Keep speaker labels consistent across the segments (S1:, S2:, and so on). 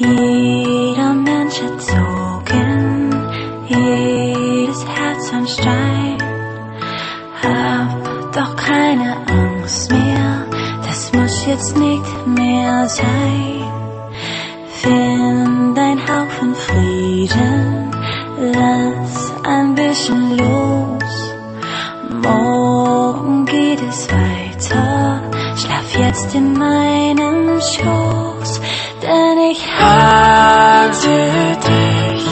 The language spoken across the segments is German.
S1: Jeder Mensch erzogen, jedes Herz ein Stein. Hab doch keine Angst mehr, das muss jetzt nicht mehr sein. Find ein Haufen Frieden, lass ein bisschen los. Morgen geht es weiter, schlaf jetzt in meinem Schoß, ich halte dich,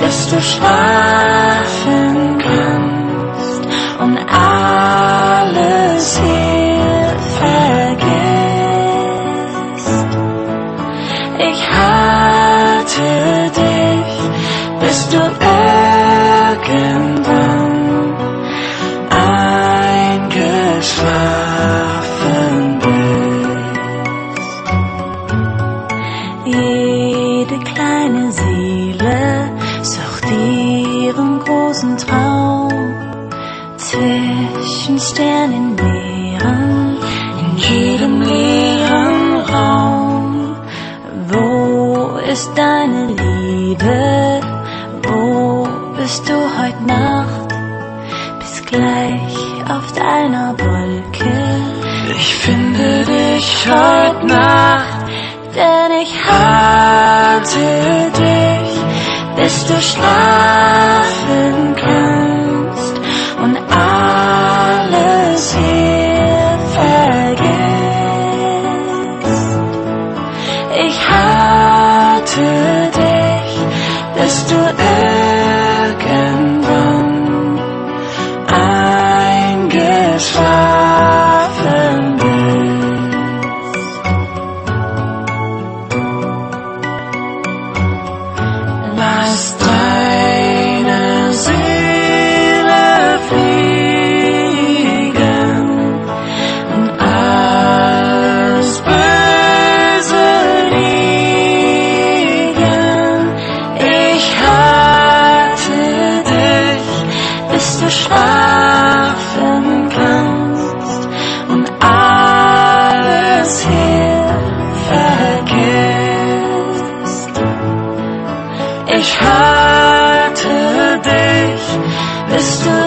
S1: bis du schlafen kannst und alles hier vergisst. Ich halte Seele sucht ihren großen Traum zwischen Sternen, Meeren, in jedem leeren Raum. Wo ist deine Liebe? Wo bist du heute Nacht? Bis gleich auf deiner Wolke. Ich finde dich heute Nacht, denn ich halte dich, bis du schlafen kannst und alles hier vergisst. Ich halte ich hatte dich, bist du